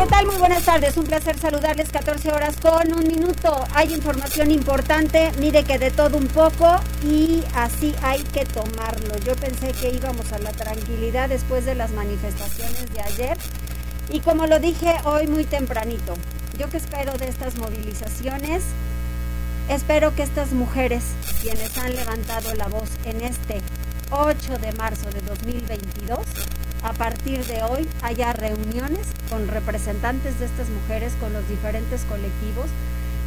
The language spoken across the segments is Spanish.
¿Qué tal? Muy buenas tardes. Un placer saludarles 14 horas con un minuto. Hay información importante, mire que de todo un poco y así hay que tomarlo. Yo pensé que íbamos a la tranquilidad después de las manifestaciones de ayer y como lo dije hoy muy tempranito, yo que espero de estas movilizaciones, espero que estas mujeres, quienes han levantado la voz en este 8 de marzo de 2022, a partir de hoy haya reuniones con representantes de estas mujeres, con los diferentes colectivos,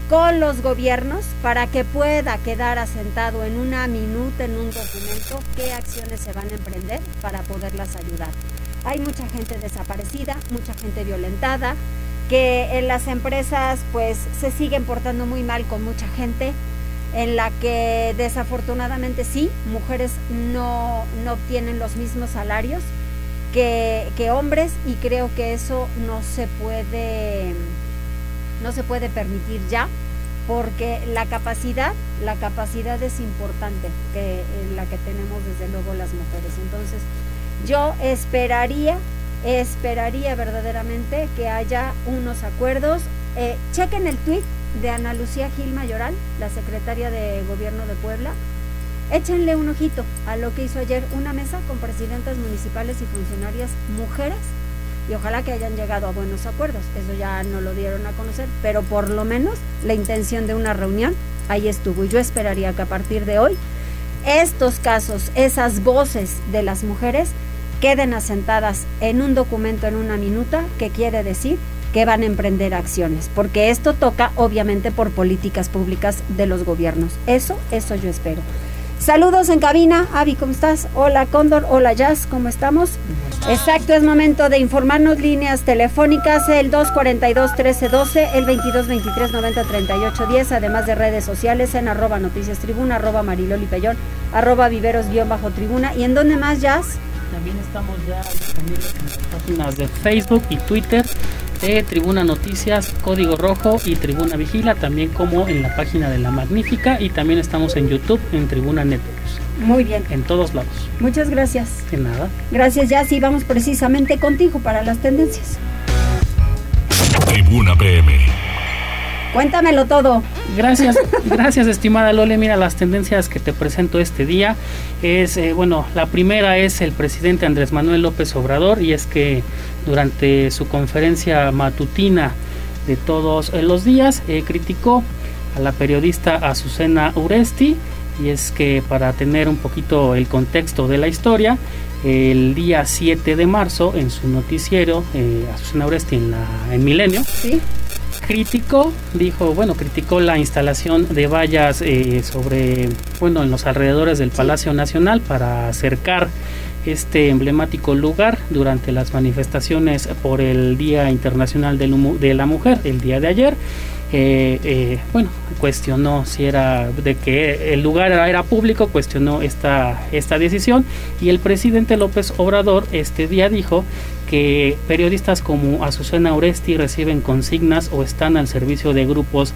con los gobiernos, para que pueda quedar asentado en una minuta, en un documento, qué acciones se van a emprender para poderlas ayudar. Hay mucha gente desaparecida, mucha gente violentada, que en las empresas pues se siguen portando muy mal con mucha gente, en la que desafortunadamente sí, mujeres no, no obtienen los mismos salarios, que, hombres y creo que eso no se puede no se puede permitir ya porque la capacidad la capacidad es importante que la que tenemos desde luego las mujeres. Entonces yo esperaría esperaría verdaderamente que haya unos acuerdos. Eh, chequen el tweet de Ana Lucía Gil Mayoral la secretaria de gobierno de Puebla Échenle un ojito a lo que hizo ayer una mesa con presidentas municipales y funcionarias mujeres y ojalá que hayan llegado a buenos acuerdos. Eso ya no lo dieron a conocer, pero por lo menos la intención de una reunión ahí estuvo. Y yo esperaría que a partir de hoy estos casos, esas voces de las mujeres queden asentadas en un documento en una minuta que quiere decir que van a emprender acciones, porque esto toca obviamente por políticas públicas de los gobiernos. Eso, eso yo espero. Saludos en cabina. Avi, ¿cómo estás? Hola, Cóndor. Hola, Jazz. ¿Cómo estamos? Exacto, es momento de informarnos. Líneas telefónicas, el 242-1312, el 2223-903810, además de redes sociales en arroba noticias tribuna, arroba mariloli pellón, arroba viveros-tribuna. ¿Y en dónde más, Jazz? También estamos ya disponibles en las páginas de Facebook y Twitter Tribuna Noticias, Código Rojo y Tribuna Vigila, también como en la página de La Magnífica y también estamos en YouTube en Tribuna Networks. Muy bien. En todos lados. Muchas gracias. De nada. Gracias, ya sí vamos precisamente contigo para las tendencias. Tribuna PM. Cuéntamelo todo. Gracias, gracias estimada Lole. Mira, las tendencias que te presento este día es, eh, bueno, la primera es el presidente Andrés Manuel López Obrador y es que durante su conferencia matutina de todos los días, eh, criticó a la periodista Azucena Uresti y es que para tener un poquito el contexto de la historia, el día 7 de marzo en su noticiero, eh, Azucena Uresti en, la, en Milenio, criticó, dijo, bueno, criticó la instalación de vallas eh, sobre, bueno, en los alrededores del Palacio Nacional para acercar este emblemático lugar durante las manifestaciones por el Día Internacional de la Mujer, el día de ayer. Eh, eh, bueno, cuestionó si era de que el lugar era, público, cuestionó esta, esta decisión y el presidente López Obrador este día dijo que periodistas como Azucena Oresti reciben consignas o están al servicio de grupos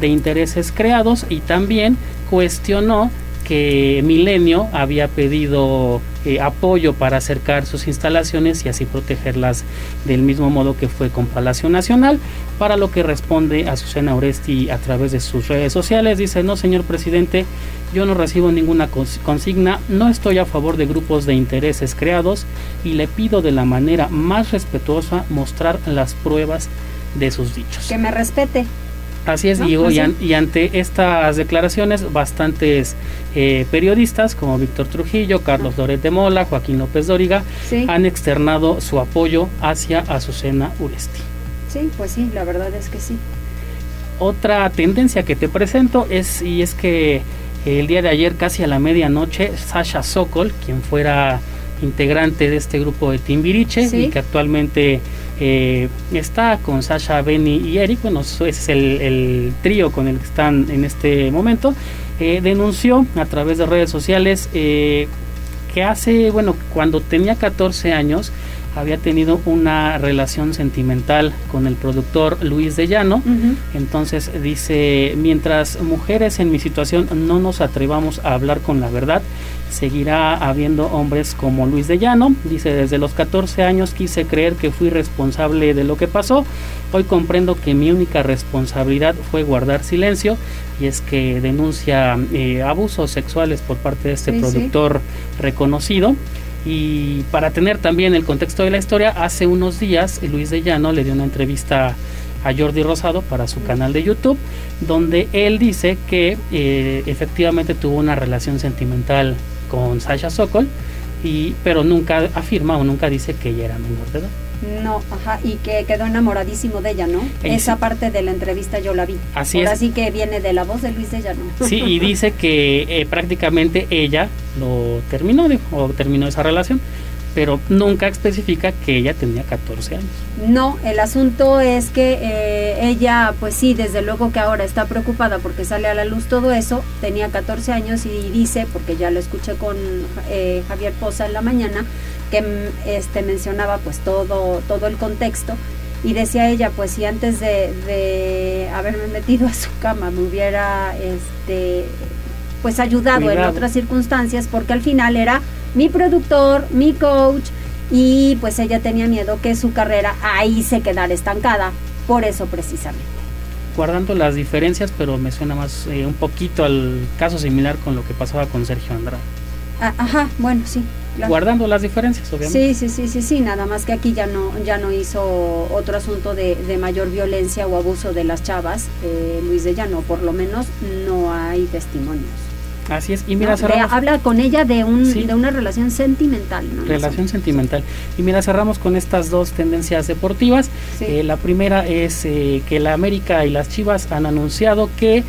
de intereses creados y también cuestionó que Milenio había pedido eh, apoyo para acercar sus instalaciones y así protegerlas del mismo modo que fue con Palacio Nacional, para lo que responde Azucena Oresti a través de sus redes sociales. Dice, no señor presidente, yo no recibo ninguna consigna, no estoy a favor de grupos de intereses creados y le pido de la manera más respetuosa mostrar las pruebas de sus dichos. Que me respete. Así es, y, y, ante estas declaraciones, bastantes eh, periodistas como Víctor Trujillo, Carlos Loret de Mola, Joaquín López Dóriga, han externado su apoyo hacia Azucena Uresti. Sí, pues sí, la verdad es que sí. Otra tendencia que te presento es, y es que el día de ayer, casi a la medianoche, Sasha Sokol, quien fuera integrante de este grupo de Timbiriche y que actualmente eh, está con Sasha, Benny y Eric, bueno, ese es el, trío con el que están en este momento, eh, denunció a través de redes sociales eh, que hace, bueno, cuando tenía 14 años, había tenido una relación sentimental con el productor Luis de Llano. Entonces dice, mientras mujeres en mi situación no nos atrevamos a hablar con la verdad, seguirá habiendo hombres como Luis de Llano. Dice, desde los 14 años quise creer que fui responsable de lo que pasó. Hoy comprendo que mi única responsabilidad fue guardar silencio y es que denuncia eh, abusos sexuales por parte de este productor reconocido. Y para tener también el contexto de la historia, hace unos días Luis de Llano le dio una entrevista a Jordi Rosado para su canal de YouTube, donde él dice que eh, efectivamente tuvo una relación sentimental con Sasha Sokol, y, pero nunca afirma o nunca dice que ella era menor de edad. No, ajá, y que quedó enamoradísimo de ella, ¿no? Esa parte de la entrevista yo la vi. Así Ahora es. sí que viene de la voz de Luis de ella, ¿no? Sí, y dice que eh, prácticamente ella lo terminó, o terminó esa relación, pero nunca especifica que ella tenía 14 años. No, el asunto es que eh, ella, pues sí, desde luego que ahora está preocupada porque sale a la luz todo eso, tenía 14 años y dice, porque ya lo escuché con eh, Javier Poza en la mañana, que mm, este mencionaba pues todo todo el contexto y decía ella pues si antes de, de haberme metido a su cama me hubiera este pues ayudado Cuidado. en otras circunstancias porque al final era mi productor mi coach y pues ella tenía miedo que su carrera ahí se quedara estancada por eso precisamente Guardando las diferencias, pero me suena más eh, un poquito al caso similar con lo que pasaba con Sergio Andrade. Ah, ajá bueno sí claro. Guardando las diferencias, obviamente. Sí, sí, sí, sí, sí, nada más que aquí ya no, ya no hizo otro asunto de, de mayor violencia o abuso de las chavas, eh, Luis de Llano, por lo menos no hay testimonios. Así es. Y mira, cerramos. habla con ella de un Sí. de una relación sentimental, ¿no? Relación sentimental. Y mira, cerramos con estas dos tendencias deportivas. Sí. Eh, la primera es eh, que la América y las Chivas han anunciado que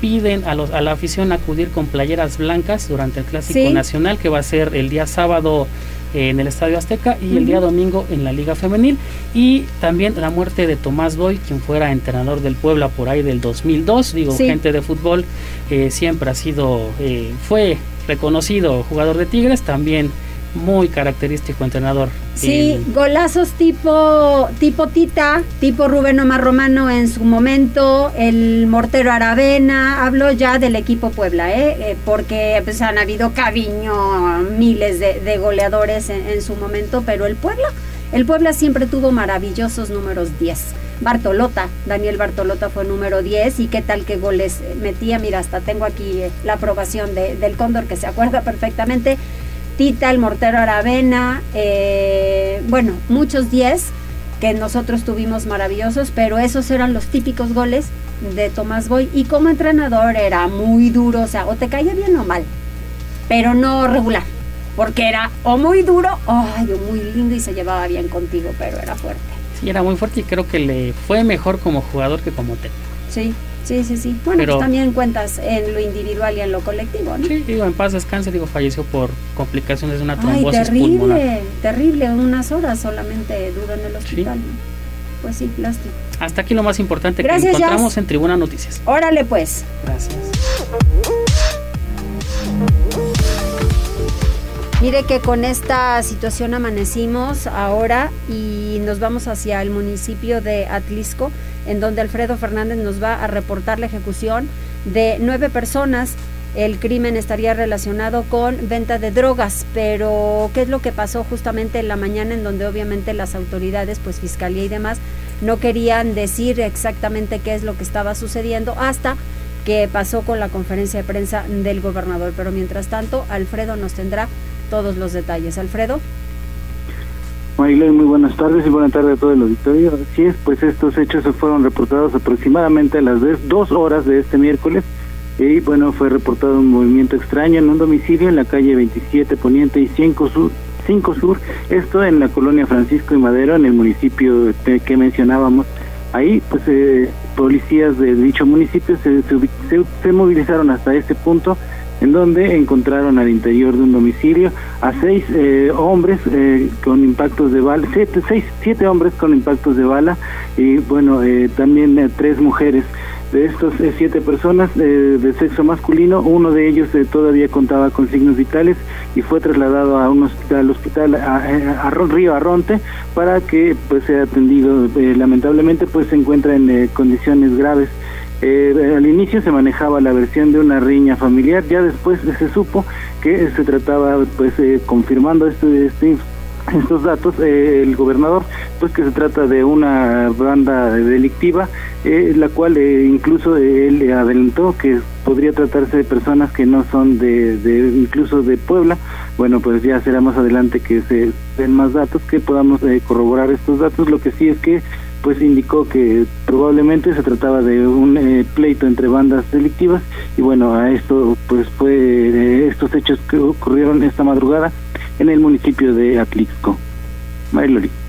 piden a, los, a la afición acudir con playeras blancas durante el Clásico Sí. Nacional, que va a ser el día sábado en el Estadio Azteca y el día domingo en la Liga Femenil. Y también la muerte de Tomás Boy, quien fuera entrenador del Puebla por ahí del 2002. Digo, Sí. gente de fútbol eh, siempre ha sido, eh, fue reconocido jugador de Tigres, también muy característico entrenador. Sí, golazos tipo tipo Tita, tipo Rubén Omar Romano en su momento, el mortero Aravena, hablo ya del equipo Puebla, ¿eh? Eh, porque pues, han habido Caviño, miles de, de goleadores en, en su momento, pero el Puebla, el Puebla siempre tuvo maravillosos números 10. Bartolota, Daniel Bartolota fue número 10 y qué tal que goles metía, mira, hasta tengo aquí eh, la aprobación de- del Cóndor que se acuerda perfectamente. Tita, el mortero Aravena, eh, bueno, muchos 10 que nosotros tuvimos maravillosos, pero esos eran los típicos goles de Tomás Boy y como entrenador era muy duro, o sea, o te caía bien o mal, pero no regular, porque era o muy duro, o muy lindo y se llevaba bien contigo, pero era fuerte. Sí, era muy fuerte y creo que le fue mejor como jugador que como técnico. Sí, sí, sí, sí. Bueno, Pero- pues también cuentas en lo individual y en lo colectivo, ¿no? Sí, digo, en paz descanse, digo, falleció por complicaciones de una Ay, trombosis pulmonar. terrible, terrible, unas horas solamente duró en el hospital. Pues sí, lástima. Hasta aquí lo más importante Gracias, que encontramos Jazz. en Tribuna Noticias. Órale pues. Gracias. Mire que con esta situación amanecimos ahora y nos vamos hacia el municipio de Atlisco, en donde Alfredo Fernández nos va a reportar la ejecución de nueve personas. El crimen estaría relacionado con venta de drogas, pero ¿qué es lo que pasó justamente en la mañana en donde obviamente las autoridades, pues fiscalía y demás, no querían decir exactamente qué es lo que estaba sucediendo hasta que pasó con la conferencia de prensa del gobernador. Pero mientras tanto, Alfredo nos tendrá todos los detalles. Alfredo. Marilyn, muy buenas tardes y buenas tardes a todo el auditorio. Así es, pues estos hechos se fueron reportados aproximadamente a las dos horas de este miércoles. Y bueno, fue reportado un movimiento extraño en un domicilio en la calle 27 Poniente y 5 Sur, 5 Sur, esto en la colonia Francisco y Madero, en el municipio que mencionábamos. Ahí, pues, eh, policías de dicho municipio se, se se- se movilizaron hasta este punto en donde encontraron al interior de un domicilio a seis eh, hombres eh, con impactos de bala, siete, seis, siete hombres con impactos de bala y bueno, eh, también tres mujeres. De estos siete personas de sexo masculino, uno de ellos todavía contaba con signos vitales y fue trasladado a un hospital, al hospital a, Río Arronte para que pues sea atendido. lamentablemente pues se encuentra en condiciones graves. Eh, al inicio se manejaba la versión de una riña familiar, ya después se supo que se trataba, pues eh, confirmando este, este, estos datos, eh, el gobernador, pues que se trata de una banda delictiva, la cual incluso él adelantó que podría tratarse de personas que no son de, de, incluso de Puebla. Bueno, pues ya será más adelante que se den más datos, que podamos corroborar estos datos. Lo que sí es que pues indicó que probablemente se trataba de un eh, pleito entre bandas delictivas y bueno, a esto pues fue eh, estos hechos que ocurrieron esta madrugada en el municipio de Atlixco.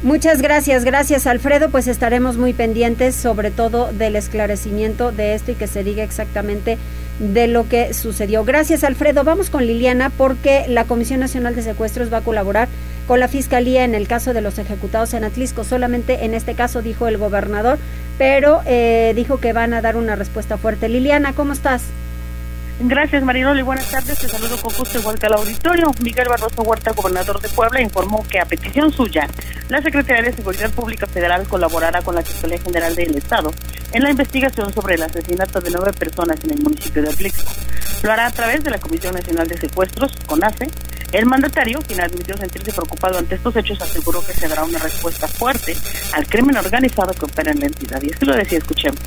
Muchas gracias, gracias Alfredo, pues estaremos muy pendientes sobre todo del esclarecimiento de esto y que se diga exactamente de lo que sucedió. Gracias Alfredo, vamos con Liliana porque la Comisión Nacional de Secuestros va a colaborar con la Fiscalía en el caso de los ejecutados en Atlisco. Solamente en este caso dijo el gobernador, pero eh, dijo que van a dar una respuesta fuerte. Liliana, ¿cómo estás? Gracias, Marinoli. Buenas tardes. Te saludo con gusto igual que al auditorio. Miguel Barroso Huerta, gobernador de Puebla, informó que a petición suya, la Secretaría de Seguridad Pública Federal colaborará con la Fiscalía General del Estado en la investigación sobre el asesinato de nueve personas en el municipio de Atlixco. Lo hará a través de la Comisión Nacional de Secuestros, CONACE, el mandatario, quien admitió sentirse preocupado ante estos hechos, aseguró que se dará una respuesta fuerte al crimen organizado que opera en la entidad. Y así lo decía, escuchemos.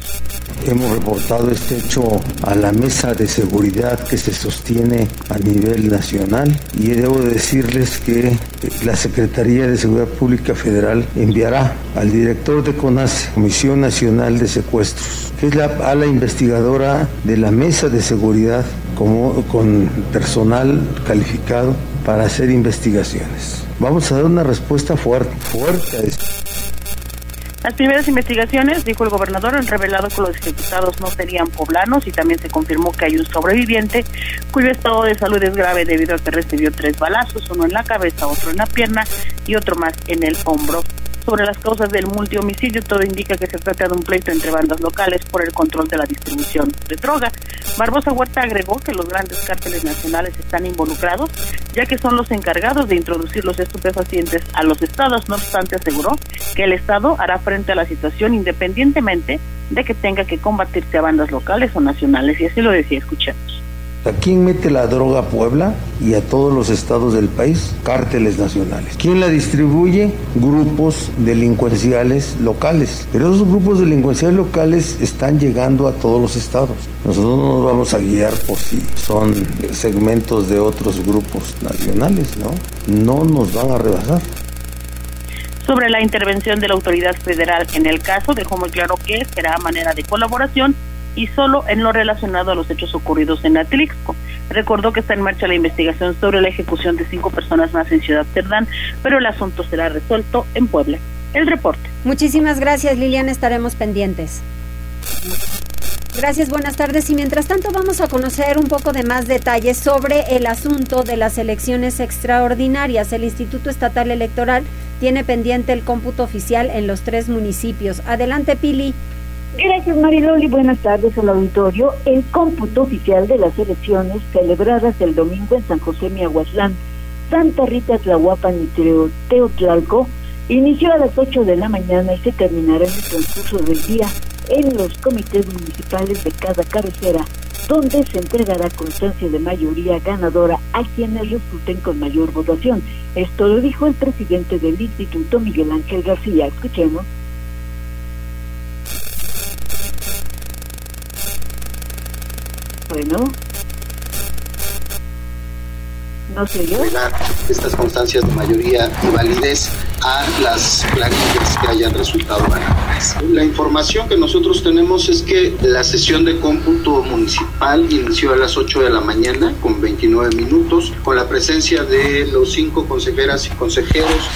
Hemos reportado este hecho a la mesa de seguridad que se sostiene a nivel nacional y debo decirles que la Secretaría de Seguridad Pública Federal enviará al director de CONAS, Comisión Nacional de Secuestros, que es la ala investigadora de la mesa de seguridad como, con personal calificado para hacer investigaciones. Vamos a dar una respuesta fuerte, fuerte. Las primeras investigaciones, dijo el gobernador, han revelado que los ejecutados no serían poblanos y también se confirmó que hay un sobreviviente cuyo estado de salud es grave debido a que recibió tres balazos, uno en la cabeza, otro en la pierna y otro más en el hombro sobre las causas del multihomicidio, todo indica que se trata de un pleito entre bandas locales por el control de la distribución de droga. Barbosa Huerta agregó que los grandes cárteles nacionales están involucrados, ya que son los encargados de introducir los estupefacientes a los estados. No obstante, aseguró que el Estado hará frente a la situación independientemente de que tenga que combatirse a bandas locales o nacionales. Y así lo decía, escuchemos. ¿A quién mete la droga a Puebla y a todos los estados del país? Cárteles nacionales. ¿Quién la distribuye? Grupos delincuenciales locales. Pero esos grupos delincuenciales locales están llegando a todos los estados. Nosotros no nos vamos a guiar por si son segmentos de otros grupos nacionales, ¿no? No nos van a rebasar sobre la intervención de la autoridad federal en el caso, dejó muy claro que será manera de colaboración y solo en lo relacionado a los hechos ocurridos en Atlixco. Recordó que está en marcha la investigación sobre la ejecución de cinco personas más en Ciudad Cerdán, pero el asunto será resuelto en Puebla. El reporte. Muchísimas gracias, Liliana. Estaremos pendientes. Gracias, buenas tardes. Y mientras tanto vamos a conocer un poco de más detalles sobre el asunto de las elecciones extraordinarias. El Instituto Estatal Electoral tiene pendiente el cómputo oficial en los tres municipios. Adelante, Pili. Gracias Mariloli, buenas tardes al auditorio. El cómputo oficial de las elecciones celebradas el domingo en San José Miahuatlán, Santa Rita Tlahuapan y Teotlalco inició a las 8 de la mañana y se terminará en el transcurso del día en los comités municipales de cada carretera, donde se entregará constancia de mayoría ganadora a quienes resulten con mayor votación. Esto lo dijo el presidente del instituto, Miguel Ángel García. Escuchemos. Bueno. ¿No sé yo? Estas constancias de mayoría y validez a las planillas que hayan resultado ganadoras. La información que nosotros tenemos es que la sesión de cómputo municipal inició a las 8 de la mañana con 29 minutos, con la presencia de los cinco consejeras y consejeros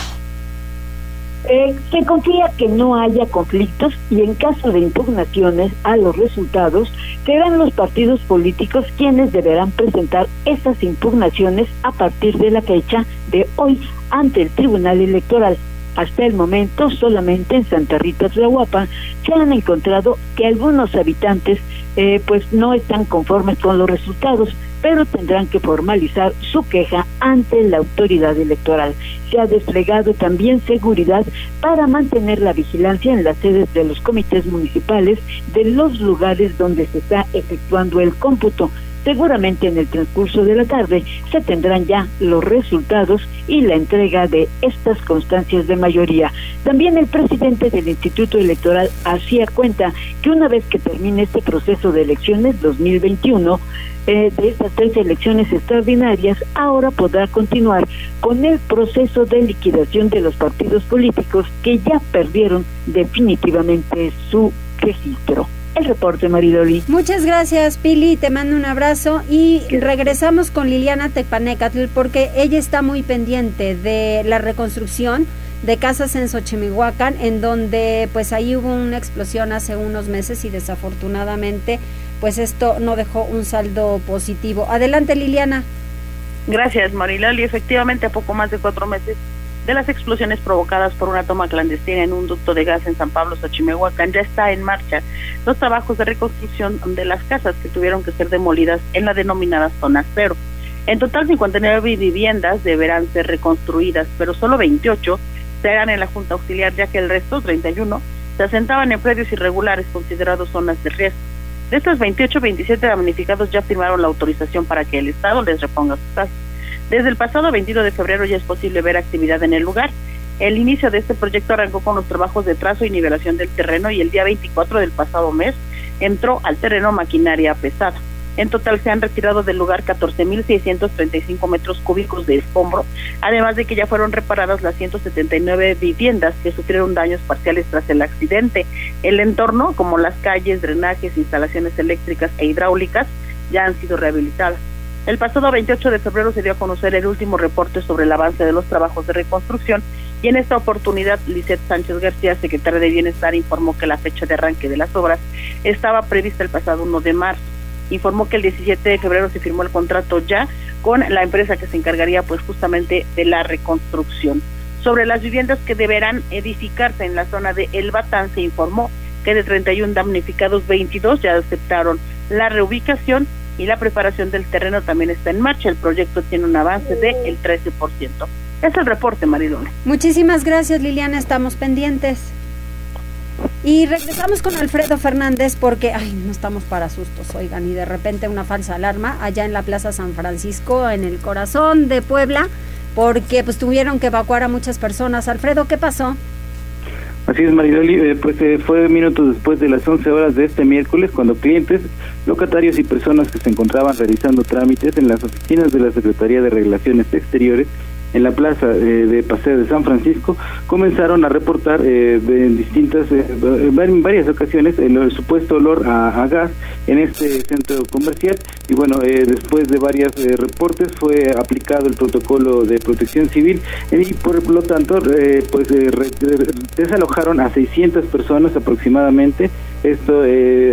Eh, se confía que no haya conflictos y en caso de impugnaciones a los resultados, serán los partidos políticos quienes deberán presentar estas impugnaciones a partir de la fecha de hoy ante el Tribunal Electoral. Hasta el momento, solamente en Santa Rita Tlahuapa se han encontrado que algunos habitantes eh, pues no están conformes con los resultados, pero tendrán que formalizar su queja ante la autoridad electoral. Se ha desplegado también seguridad para mantener la vigilancia en las sedes de los comités municipales de los lugares donde se está efectuando el cómputo. Seguramente en el transcurso de la tarde se tendrán ya los resultados y la entrega de estas constancias de mayoría. También el presidente del Instituto Electoral hacía cuenta que una vez que termine este proceso de elecciones 2021, eh, de estas tres elecciones extraordinarias, ahora podrá continuar con el proceso de liquidación de los partidos políticos que ya perdieron definitivamente su registro el reporte, Maridoli. Muchas gracias, Pili. Te mando un abrazo y regresamos con Liliana Tepanecatl porque ella está muy pendiente de la reconstrucción de casas en Xochimihuacán, en donde pues ahí hubo una explosión hace unos meses y desafortunadamente pues esto no dejó un saldo positivo. Adelante, Liliana. Gracias, Mariloli. Efectivamente, a poco más de cuatro meses de las explosiones provocadas por una toma clandestina en un ducto de gas en San Pablo, Xochimehuacán, ya está en marcha los trabajos de reconstrucción de las casas que tuvieron que ser demolidas en la denominada zona cero. En total, 59 viviendas deberán ser reconstruidas, pero solo 28 serán en la Junta Auxiliar, ya que el resto, 31, se asentaban en predios irregulares considerados zonas de riesgo. De estos 28, 27 damnificados ya firmaron la autorización para que el Estado les reponga sus casas. Desde el pasado 22 de febrero ya es posible ver actividad en el lugar. El inicio de este proyecto arrancó con los trabajos de trazo y nivelación del terreno y el día 24 del pasado mes entró al terreno maquinaria pesada. En total se han retirado del lugar 14.635 metros cúbicos de escombro, además de que ya fueron reparadas las 179 viviendas que sufrieron daños parciales tras el accidente. El entorno, como las calles, drenajes, instalaciones eléctricas e hidráulicas, ya han sido rehabilitadas. El pasado 28 de febrero se dio a conocer el último reporte sobre el avance de los trabajos de reconstrucción y en esta oportunidad Lisette Sánchez García, secretaria de Bienestar, informó que la fecha de arranque de las obras estaba prevista el pasado 1 de marzo. Informó que el 17 de febrero se firmó el contrato ya con la empresa que se encargaría pues justamente de la reconstrucción. Sobre las viviendas que deberán edificarse en la zona de El Batán se informó que de 31 damnificados 22 ya aceptaron la reubicación y la preparación del terreno también está en marcha. El proyecto tiene un avance del el 13%. Es el reporte, Marilone. Muchísimas gracias, Liliana. Estamos pendientes. Y regresamos con Alfredo Fernández porque, ay, no estamos para sustos, oigan, y de repente una falsa alarma allá en la Plaza San Francisco, en el corazón de Puebla, porque pues tuvieron que evacuar a muchas personas. Alfredo, ¿qué pasó? Así es, Mariloli, eh, pues eh, fue minutos después de las 11 horas de este miércoles cuando clientes, locatarios y personas que se encontraban realizando trámites en las oficinas de la Secretaría de Relaciones Exteriores en la plaza eh, de Paseo de San Francisco comenzaron a reportar eh, en distintas eh, en varias ocasiones el, supuesto olor a, gas en este centro comercial. Y bueno después de varios reportes fue aplicado el protocolo de protección civil. Y por lo tanto pues desalojaron a 600 personas aproximadamente. Esto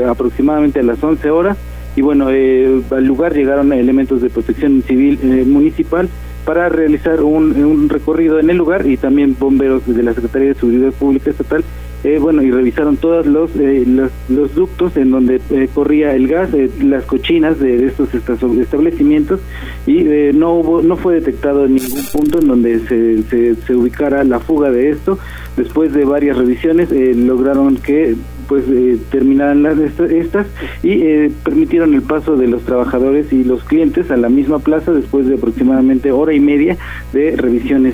aproximadamente a las 11 horas. Y bueno al lugar llegaron elementos de protección civil municipal para realizar un, recorrido en el lugar y también bomberos de la Secretaría de Seguridad Pública Estatal eh, bueno, y revisaron todos los, eh, los, ductos en donde eh, corría el gas, las cochinas de, estos establecimientos y no hubo, no fue detectado en ningún punto en donde se, se, ubicara la fuga de esto. Después de varias revisiones lograron que pues terminaran las, estas y permitieron el paso de los trabajadores y los clientes a la misma plaza después de aproximadamente hora y media de revisiones.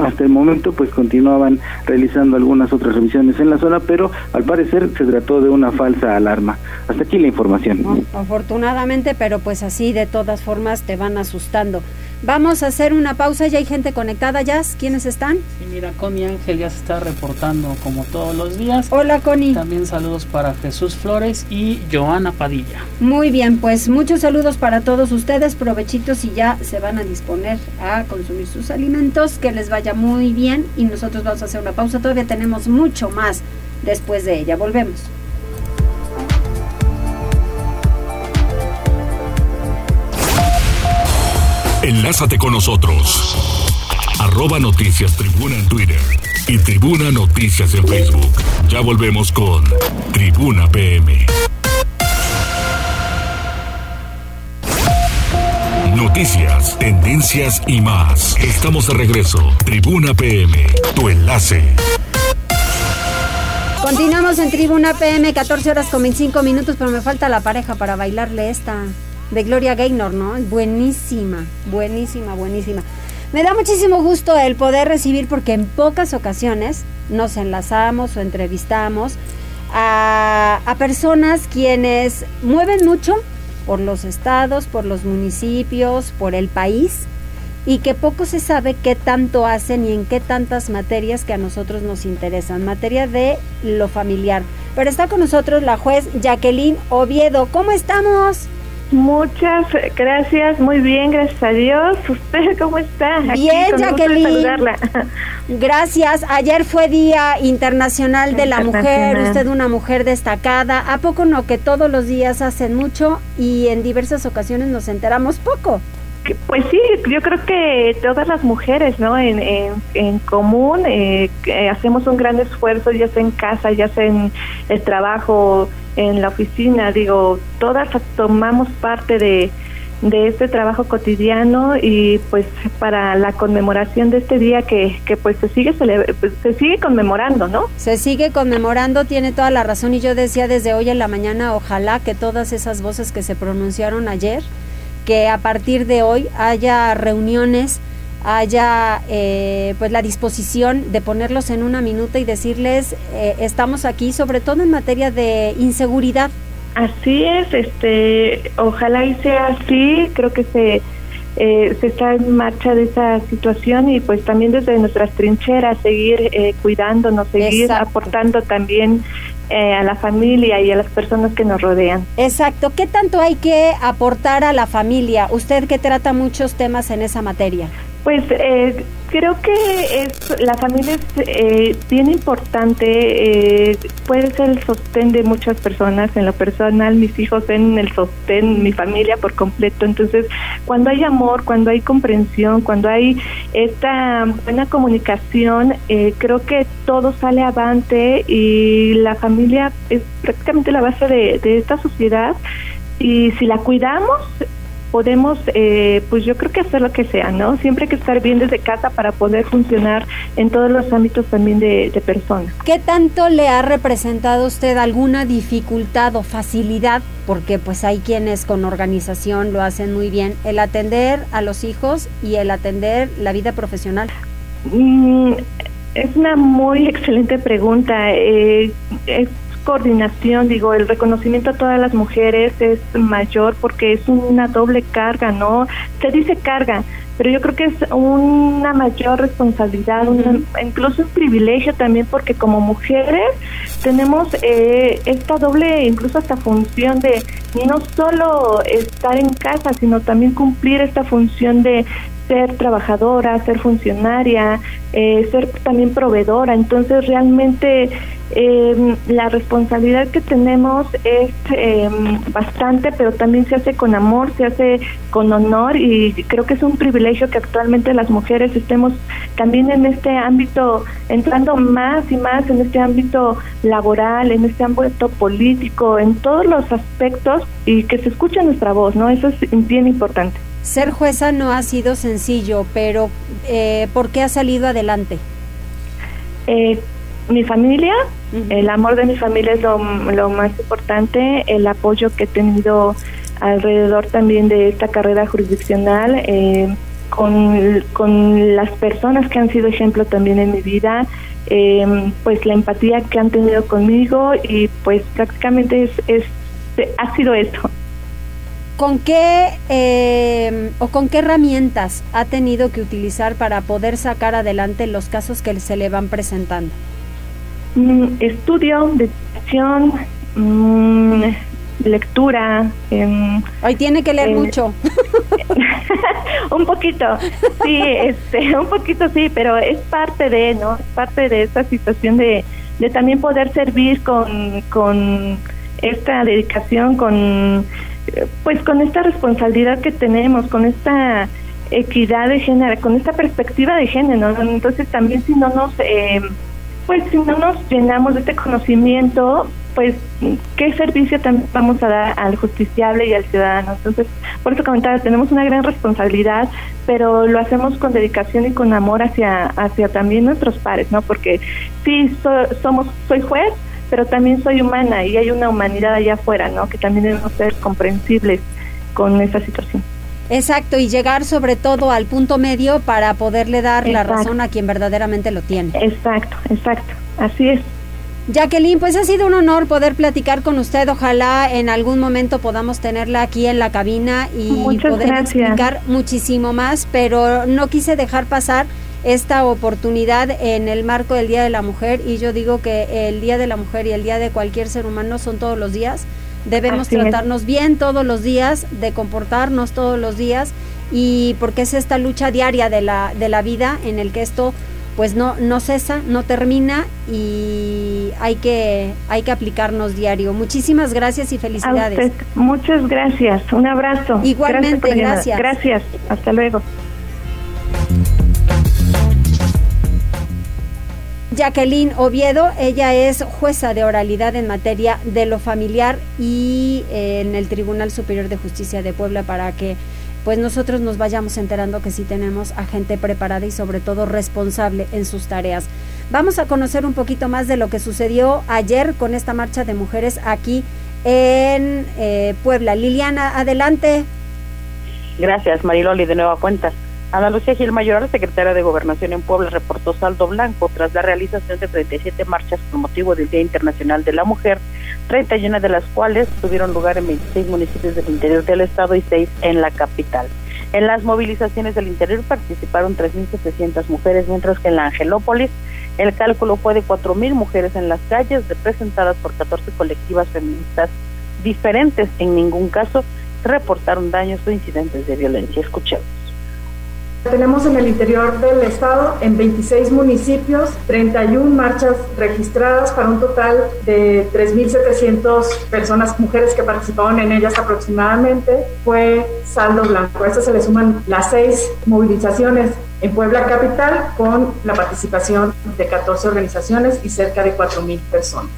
hasta el momento pues continuaban realizando algunas otras revisiones en la zona, pero al parecer se trató de una falsa alarma. Hasta aquí la información. afortunadamente, pero pues así de todas formas te van asustando. Vamos a hacer una pausa, ya hay gente conectada, Jazz. ¿Quiénes están? Sí, mira, Connie Ángel ya se está reportando como todos los días. Hola, Connie. También saludos para Jesús Flores y Joana Padilla. Muy bien, pues muchos saludos para todos ustedes, provechitos y ya se van a disponer a consumir sus alimentos, que les vaya muy bien y nosotros vamos a hacer una pausa, todavía tenemos mucho más después de ella, volvemos. Enlázate con nosotros. Arroba Noticias Tribuna en Twitter y Tribuna Noticias en Facebook. Ya volvemos con Tribuna PM. Noticias, tendencias y más. Estamos de regreso. Tribuna PM, tu enlace. Continuamos en Tribuna PM, 14 horas con 25 minutos, pero me falta la pareja para bailarle esta de Gloria Gaynor, ¿no? Buenísima, buenísima, buenísima. Me da muchísimo gusto el poder recibir porque en pocas ocasiones nos enlazamos o entrevistamos a, a personas quienes mueven mucho por los estados, por los municipios, por el país y que poco se sabe qué tanto hacen y en qué tantas materias que a nosotros nos interesan, materia de lo familiar. Pero está con nosotros la juez Jacqueline Oviedo. ¿Cómo estamos? Muchas gracias, muy bien, gracias a Dios. ¿Usted cómo está? Bien, Jacqueline. Gracias. Ayer fue Día Internacional de la Mujer, usted una mujer destacada. ¿A poco no que todos los días hacen mucho y en diversas ocasiones nos enteramos poco? Pues sí, yo creo que todas las mujeres, ¿no? En, en, común eh, hacemos un gran esfuerzo, ya sea en casa, ya sea en el trabajo, en la oficina, digo, todas tomamos parte de, de este trabajo cotidiano y pues para la conmemoración de este día que, que pues se sigue se sigue conmemorando, ¿no? Se sigue conmemorando, tiene toda la razón y yo decía desde hoy en la mañana, ojalá que todas esas voces que se pronunciaron ayer que a partir de hoy haya reuniones, haya eh, pues la disposición de ponerlos en una minuta y decirles eh, estamos aquí, sobre todo en materia de inseguridad. Así es, este, ojalá y sea así, creo que se eh, se está en marcha de esa situación y pues también desde nuestras trincheras seguir eh, cuidándonos, seguir aportando también eh, a la familia y a las personas que nos rodean. Exacto. ¿Qué tanto hay que aportar a la familia? Usted que trata muchos temas en esa materia. Pues eh, creo que es, la familia es eh, bien importante, eh, puede ser el sostén de muchas personas. En lo personal, mis hijos ven el sostén, mi familia por completo. Entonces, cuando hay amor, cuando hay comprensión, cuando hay esta buena comunicación, creo que todo sale avante y la familia es prácticamente la base de, de esta sociedad. Y si la cuidamos, podemos, eh, pues yo creo que hacer lo que sea, ¿no? Siempre hay que estar bien desde casa para poder funcionar en todos los ámbitos también de, de personas. ¿Qué tanto le ha representado usted alguna dificultad o facilidad? Porque pues hay quienes con organización lo hacen muy bien, el atender a los hijos y el atender la vida profesional. Mm, es una muy excelente pregunta. Eh, es coordinación, digo, el reconocimiento a todas las mujeres es mayor porque es una doble carga, ¿no? Se dice carga, pero yo creo que es una mayor responsabilidad, incluso un privilegio también porque como mujeres tenemos eh, esta doble, incluso esta función de no solo estar en casa, sino también cumplir esta función de ser trabajadora, ser funcionaria, eh, ser también proveedora. Entonces realmente eh, la responsabilidad que tenemos es eh, bastante, pero también se hace con amor, se hace con honor y creo que es un privilegio que actualmente las mujeres estemos también en este ámbito, entrando más y más en este ámbito laboral, en este ámbito político, en todos los aspectos y que se escuche nuestra voz, ¿no? Eso es bien importante. Ser jueza no ha sido sencillo, pero eh, ¿por qué ha salido adelante? Eh, mi familia, el amor de mi familia es lo, más importante, el apoyo que he tenido alrededor también de esta carrera jurisdiccional, eh, con, con, las personas que han sido ejemplo también en mi vida, eh, pues la empatía que han tenido conmigo y pues prácticamente es, es ha sido eso. ¿Con qué eh, o con qué herramientas ha tenido que utilizar para poder sacar adelante los casos que se le van presentando? Mm, estudio, dedicación, mm, lectura. Eh, Hoy tiene que leer mucho. un poquito, sí, este, un poquito sí, pero es parte de, ¿no? Es parte de esta situación de, de también poder servir con, con esta dedicación, con pues con esta responsabilidad que tenemos, con esta equidad de género, con esta perspectiva de género, entonces también si no nos, eh, pues si no nos llenamos de este conocimiento, pues qué servicio también vamos a dar al justiciable y al ciudadano. Entonces, por eso comentaba, tenemos una gran responsabilidad, pero lo hacemos con dedicación y con amor hacia hacia también nuestros pares, ¿no? Porque sí somos soy juez, pero también soy humana y hay una humanidad allá afuera, ¿no? Que también debemos ser comprensibles con esa situación. Exacto, y llegar sobre todo al punto medio para poderle dar la razón a quien verdaderamente lo tiene. Exacto, exacto, así es. Jacqueline, pues ha sido un honor poder platicar con usted. Ojalá en algún momento podamos tenerla aquí en la cabina y poder explicar muchísimo más, pero no quise dejar pasar esta oportunidad en el marco del Día de la Mujer y yo digo que el Día de la Mujer y el Día de cualquier ser humano son todos los días. Debemos tratarnos bien todos los días, de comportarnos todos los días y porque es esta lucha diaria de la, de la vida en el que esto pues no, no cesa, no termina y hay que, hay que aplicarnos diario. Muchísimas gracias y felicidades. Muchas gracias, un abrazo. Igualmente, gracias. Gracias, hasta luego. Jacqueline Oviedo, ella es jueza de oralidad en materia de lo familiar y eh, en el Tribunal Superior de Justicia de Puebla para que pues nosotros nos vayamos enterando que sí tenemos a gente preparada y sobre todo responsable en sus tareas. Vamos a conocer un poquito más de lo que sucedió ayer con esta marcha de mujeres aquí en eh, Puebla. Liliana, adelante. Gracias, Mariloli, de nueva cuenta. Ana Lucía Gil Mayor, secretaria de Gobernación en Puebla, reportó saldo blanco tras la realización de 37 marchas con motivo del Día Internacional de la Mujer, 31 de las cuales tuvieron lugar en 26 municipios del interior del estado y 6 en la capital. En las movilizaciones del interior participaron 3.700 mujeres, mientras que en la Angelópolis el cálculo fue de 4.000 mujeres en las calles, representadas por 14 colectivas feministas diferentes. En ningún caso reportaron daños o incidentes de violencia. Escuchemos. Tenemos en el interior del estado, en 26 municipios, 31 marchas registradas para un total de 3.700 personas, mujeres que participaron en ellas aproximadamente. Fue saldo blanco. A esto se le suman las seis movilizaciones en Puebla Capital con la participación de 14 organizaciones y cerca de 4.000 personas.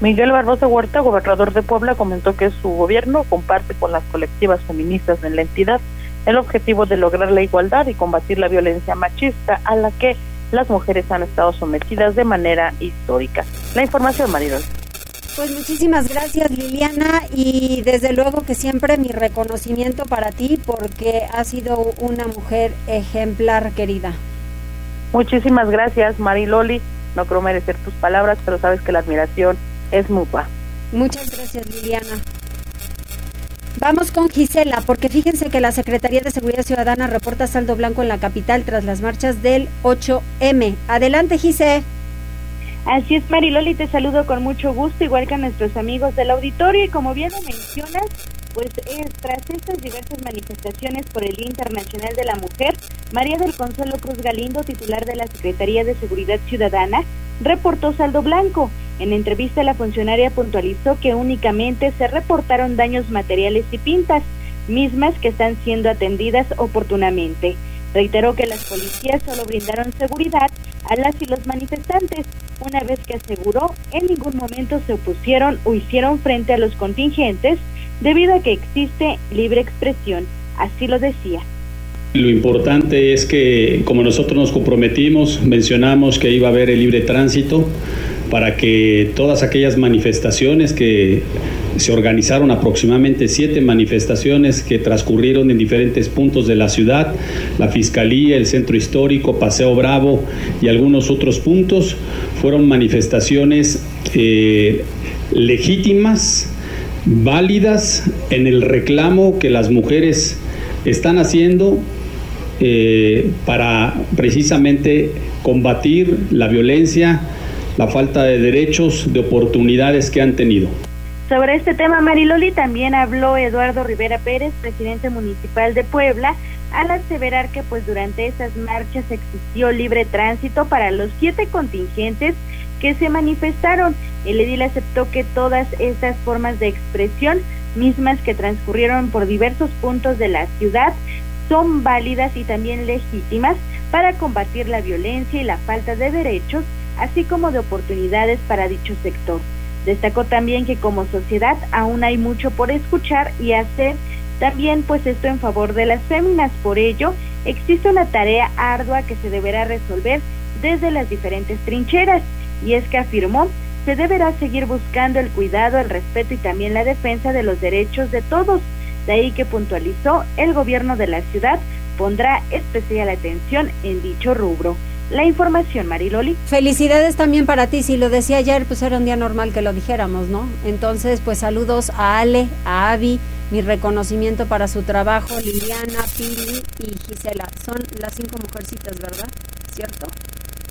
Miguel Barbosa Huerta, gobernador de Puebla, comentó que su gobierno comparte con las colectivas feministas en la entidad el objetivo de lograr la igualdad y combatir la violencia machista a la que las mujeres han estado sometidas de manera histórica. La información, Maridol. Pues muchísimas gracias Liliana y desde luego que siempre mi reconocimiento para ti porque has sido una mujer ejemplar querida. Muchísimas gracias Mariloli, no creo merecer tus palabras, pero sabes que la admiración es mutua. Muchas gracias Liliana. Vamos con Gisela, porque fíjense que la Secretaría de Seguridad Ciudadana reporta saldo blanco en la capital tras las marchas del 8M. Adelante, Gisela. Así es, Mariloli, te saludo con mucho gusto, igual que a nuestros amigos del auditorio. Y como bien lo mencionas, pues tras estas diversas manifestaciones por el Día Internacional de la Mujer, María del Consuelo Cruz Galindo, titular de la Secretaría de Seguridad Ciudadana, reportó saldo blanco. En entrevista, la funcionaria puntualizó que únicamente se reportaron daños materiales y pintas, mismas que están siendo atendidas oportunamente. Reiteró que las policías solo brindaron seguridad a las y los manifestantes, una vez que aseguró en ningún momento se opusieron o hicieron frente a los contingentes debido a que existe libre expresión, así lo decía. Lo importante es que, como nosotros nos comprometimos, mencionamos que iba a haber el libre tránsito para que todas aquellas manifestaciones que se organizaron aproximadamente siete manifestaciones que transcurrieron en diferentes puntos de la ciudad, la Fiscalía, el Centro Histórico, Paseo Bravo y algunos otros puntos, fueron manifestaciones eh, legítimas válidas en el reclamo que las mujeres están haciendo eh, para precisamente combatir la violencia, la falta de derechos, de oportunidades que han tenido. Sobre este tema, Mariloli, también habló Eduardo Rivera Pérez, presidente municipal de Puebla, al aseverar que pues durante esas marchas existió libre tránsito para los siete contingentes que se manifestaron. El edil aceptó que todas estas formas de expresión, mismas que transcurrieron por diversos puntos de la ciudad, son válidas y también legítimas para combatir la violencia y la falta de derechos, así como de oportunidades para dicho sector. Destacó también que como sociedad aún hay mucho por escuchar y hacer también pues esto en favor de las féminas. Por ello, existe una tarea ardua que se deberá resolver desde las diferentes trincheras y es que afirmó se deberá seguir buscando el cuidado, el respeto y también la defensa de los derechos de todos. De ahí que puntualizó, el gobierno de la ciudad pondrá especial atención en dicho rubro. La información, Mariloli. Felicidades también para ti. Si lo decía ayer, pues era un día normal que lo dijéramos, ¿no? Entonces, pues saludos a Ale, a Avi, mi reconocimiento para su trabajo, Liliana, Pili y Gisela. Son las cinco mujercitas, ¿verdad? ¿Cierto?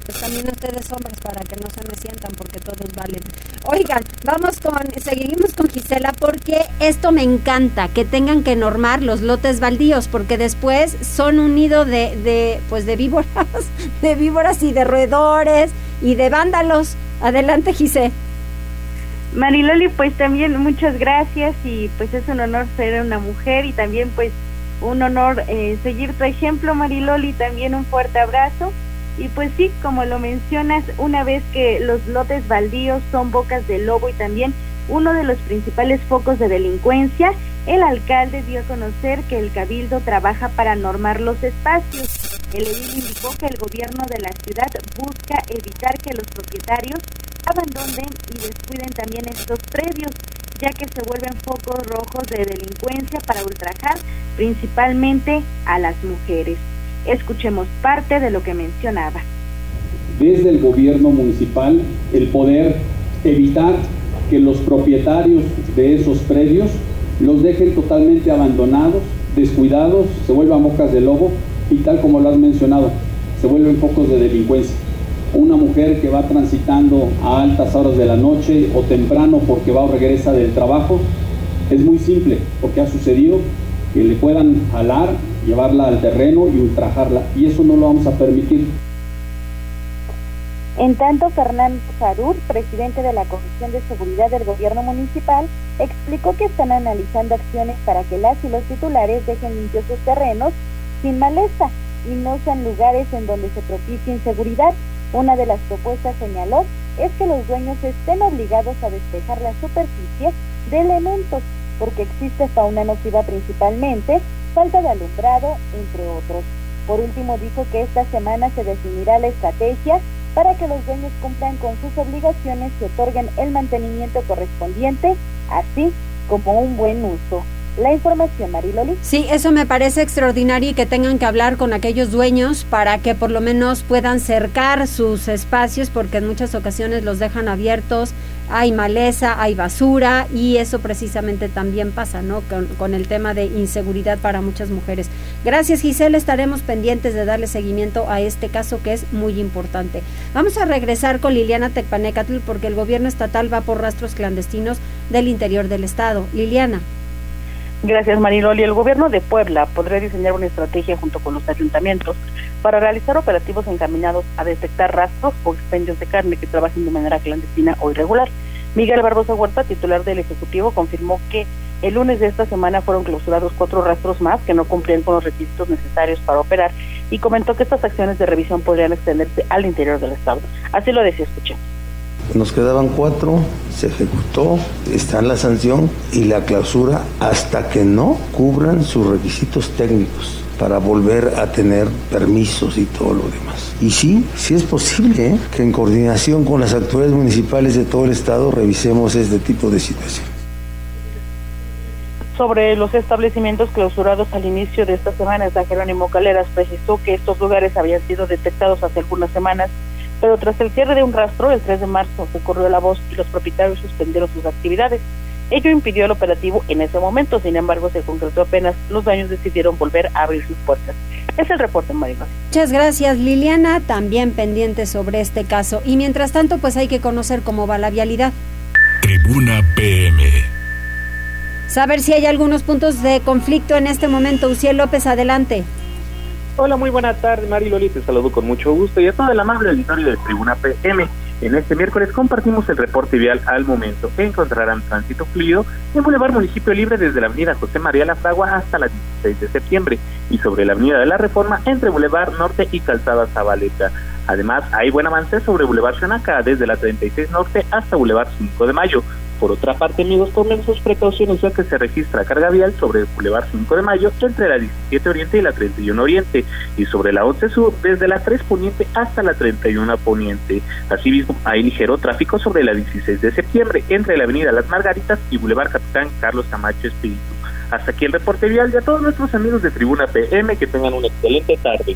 Pues también ustedes hombres para que no se me sientan porque todos valen. Oigan, vamos con, seguimos con Gisela porque esto me encanta, que tengan que normar los lotes baldíos porque después son un nido de, de pues de víboras, de víboras y de roedores y de vándalos. Adelante Gisela. Mariloli, pues también muchas gracias y pues es un honor ser una mujer y también pues un honor eh, seguir tu ejemplo Mariloli, también un fuerte abrazo y pues sí, como lo mencionas, una vez que los lotes baldíos son bocas de lobo y también uno de los principales focos de delincuencia, el alcalde dio a conocer que el cabildo trabaja para normar los espacios. El edil indicó que el gobierno de la ciudad busca evitar que los propietarios abandonen y descuiden también estos predios, ya que se vuelven focos rojos de delincuencia para ultrajar principalmente a las mujeres. Escuchemos parte de lo que mencionaba. Desde el gobierno municipal, el poder evitar que los propietarios de esos predios los dejen totalmente abandonados, descuidados, se vuelvan bocas de lobo y tal como lo has mencionado, se vuelven focos de delincuencia. Una mujer que va transitando a altas horas de la noche o temprano porque va o regresa del trabajo, es muy simple, porque ha sucedido que le puedan jalar llevarla al terreno y ultrajarla, y eso no lo vamos a permitir. En tanto, Fernando Sarur, presidente de la Comisión de Seguridad del Gobierno Municipal, explicó que están analizando acciones para que las y los titulares dejen limpios sus terrenos sin maleza y no sean lugares en donde se propicie inseguridad. Una de las propuestas, señaló, es que los dueños estén obligados a despejar la superficie de elementos, porque existe fauna nociva principalmente falta de alumbrado, entre otros. Por último, dijo que esta semana se definirá la estrategia para que los dueños cumplan con sus obligaciones y otorguen el mantenimiento correspondiente, así como un buen uso la información, Mariloli. Sí, eso me parece extraordinario y que tengan que hablar con aquellos dueños para que por lo menos puedan cercar sus espacios porque en muchas ocasiones los dejan abiertos, hay maleza, hay basura y eso precisamente también pasa, ¿no? Con, el tema de inseguridad para muchas mujeres. Gracias Giselle, estaremos pendientes de darle seguimiento a este caso que es muy importante. Vamos a regresar con Liliana Tecpanecatl porque el gobierno estatal va por rastros clandestinos del interior del estado. Liliana. Gracias, Mariloli. El gobierno de Puebla podría diseñar una estrategia junto con los ayuntamientos para realizar operativos encaminados a detectar rastros o expendios de carne que trabajen de manera clandestina o irregular. Miguel Barbosa Huerta, titular del Ejecutivo, confirmó que el lunes de esta semana fueron clausurados cuatro rastros más que no cumplían con los requisitos necesarios para operar y comentó que estas acciones de revisión podrían extenderse al interior del Estado. Así lo decía, escuchemos. Nos quedaban cuatro, se ejecutó, está la sanción y la clausura hasta que no cubran sus requisitos técnicos para volver a tener permisos y todo lo demás. Y sí, sí es posible ¿eh? que en coordinación con las autoridades municipales de todo el estado revisemos este tipo de situaciones. Sobre los establecimientos clausurados al inicio de esta semana, San Jerónimo Caleras precisó que estos lugares habían sido detectados hace algunas semanas pero tras el cierre de un rastro, el 3 de marzo se corrió la voz y los propietarios suspendieron sus actividades. Ello impidió el operativo en ese momento, sin embargo se concretó apenas los daños decidieron volver a abrir sus puertas. Es el reporte, Maribel. Muchas gracias, Liliana, también pendiente sobre este caso. Y mientras tanto, pues hay que conocer cómo va la vialidad. Tribuna PM. Saber si hay algunos puntos de conflicto en este momento. Uciel López, adelante. Hola, muy buena tarde, Mari Loli, te saludo con mucho gusto y a todo el amable auditorio de Tribuna PM. En este miércoles compartimos el reporte vial al momento encontrarán tránsito fluido en Boulevard Municipio Libre desde la avenida José María La Fragua hasta la 16 de septiembre y sobre la avenida de la Reforma entre Boulevard Norte y Calzada Zabaleta. Además, hay buen avance sobre Boulevard Xonaca desde la 36 Norte hasta Boulevard 5 de Mayo. Por otra parte, amigos, tomen sus precauciones ya que se registra carga vial sobre el Boulevard 5 de Mayo entre la 17 Oriente y la 31 Oriente y sobre la 11 Sur desde la 3 Poniente hasta la 31 Poniente. Asimismo, hay ligero tráfico sobre la 16 de septiembre entre la Avenida Las Margaritas y Boulevard Capitán Carlos Camacho Espíritu. Hasta aquí el reporte vial y a todos nuestros amigos de Tribuna PM que tengan una excelente tarde.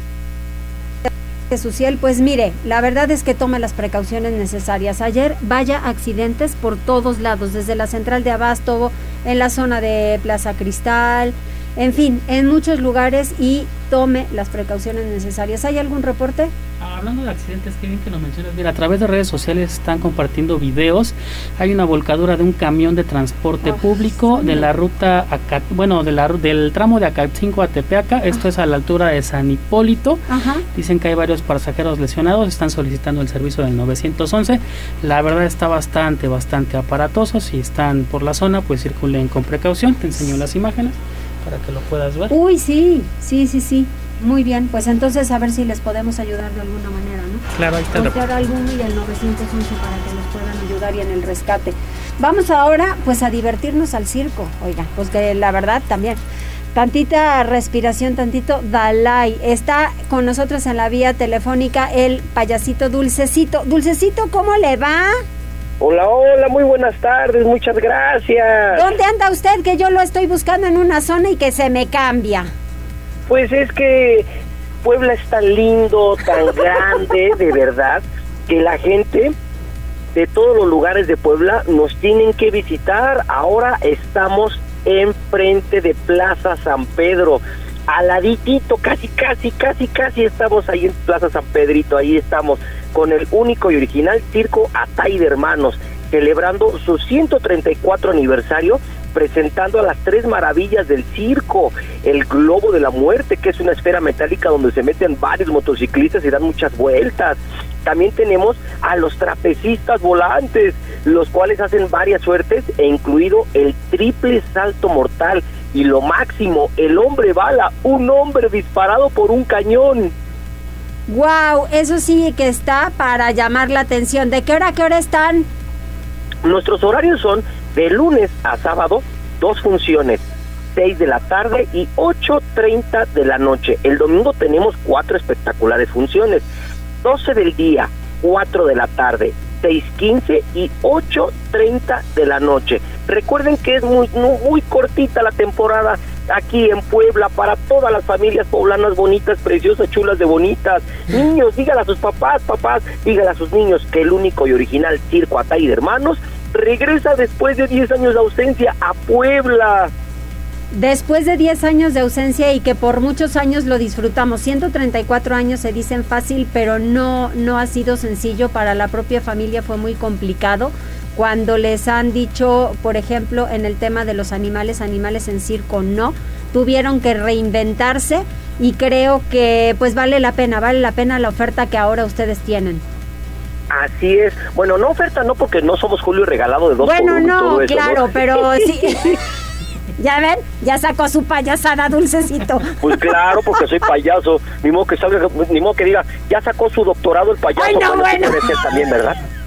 Suciel, pues mire, la verdad es que tome las precauciones necesarias. Ayer vaya accidentes por todos lados, desde la central de Abasto, en la zona de Plaza Cristal, en fin, en muchos lugares y tome las precauciones necesarias. ¿Hay algún reporte? Hablando de accidentes, qué bien que lo mencionas. Mira, a través de redes sociales están compartiendo videos. Hay una volcadura de un camión de transporte público de la ruta, bueno, de la, del tramo de Acatzinco a Tepeaca. Esto es a la altura de San Hipólito. Dicen que hay varios pasajeros lesionados. Están solicitando el servicio del 911. La verdad está bastante, bastante aparatoso. Si están por la zona, pues circulen con precaución. Te enseño las imágenes para que lo puedas ver. Uy, sí, sí, sí, sí. Muy bien, pues entonces a ver si les podemos ayudar de alguna manera, ¿no? Claro, ahí está. Buscar alguno y el 911 para que nos puedan ayudar y en el rescate. Vamos ahora pues a divertirnos al circo, oiga, pues que la verdad también. Tantita respiración, tantito Dalai. Está con nosotros en la vía telefónica el payasito Dulcecito. Dulcecito, ¿cómo le va? Hola, hola, muy buenas tardes, muchas gracias. ¿Dónde anda usted? Que yo lo estoy buscando en una zona y que se me cambia. Pues es que Puebla es tan lindo, tan grande, de verdad, que la gente de todos los lugares de Puebla nos tienen que visitar. Ahora estamos enfrente de Plaza San Pedro, aladitito, casi, casi, casi, casi estamos ahí en Plaza San Pedrito, ahí estamos con el único y original circo Atay de Hermanos, celebrando su 134 aniversario presentando a las tres maravillas del circo, el globo de la muerte, que es una esfera metálica donde se meten varios motociclistas y dan muchas vueltas. También tenemos a los trapecistas volantes, los cuales hacen varias suertes e incluido el triple salto mortal y lo máximo, el hombre bala, un hombre disparado por un cañón. Wow, eso sí que está para llamar la atención. ¿De qué hora a qué hora están? Nuestros horarios son de lunes a sábado, dos funciones, 6 de la tarde y 8.30 de la noche. El domingo tenemos cuatro espectaculares funciones, 12 del día, 4 de la tarde, 6.15 y 8.30 de la noche. Recuerden que es muy, muy cortita la temporada aquí en Puebla para todas las familias poblanas bonitas, preciosas, chulas de bonitas. Niños, díganle a sus papás, papás, díganle a sus niños que el único y original circo Atay de Hermanos regresa después de 10 años de ausencia a Puebla. Después de 10 años de ausencia y que por muchos años lo disfrutamos, 134 años se dicen fácil, pero no, no ha sido sencillo para la propia familia, fue muy complicado. Cuando les han dicho, por ejemplo, en el tema de los animales, animales en circo, no, tuvieron que reinventarse y creo que pues vale la pena, vale la pena la oferta que ahora ustedes tienen. Así es. Bueno, no oferta, no, porque no somos Julio regalado de dos Bueno, no, claro, pero sí. ¿Ya ven? Ya sacó su payasada, dulcecito. Pues claro, porque soy payaso. Ni modo que salga, ni modo que diga, ya sacó su doctorado el payaso. Ay, no, bueno. También, ¿verdad?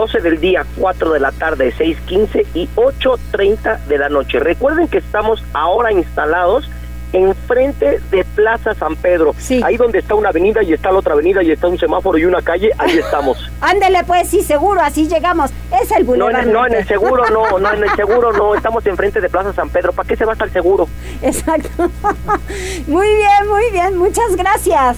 12 del día, 4 de la tarde, 6.15 y 8.30 de la noche. Recuerden que estamos ahora instalados enfrente de Plaza San Pedro. Ahí donde está una avenida y está la otra avenida y está un semáforo y una calle, ahí estamos. Ándele pues, sí, seguro, así llegamos. Es el Boulevard. No, no, en el seguro no, no, en el seguro no, estamos enfrente de Plaza San Pedro. ¿Para qué se va hasta el seguro? Exacto. muy bien, muy bien, muchas gracias.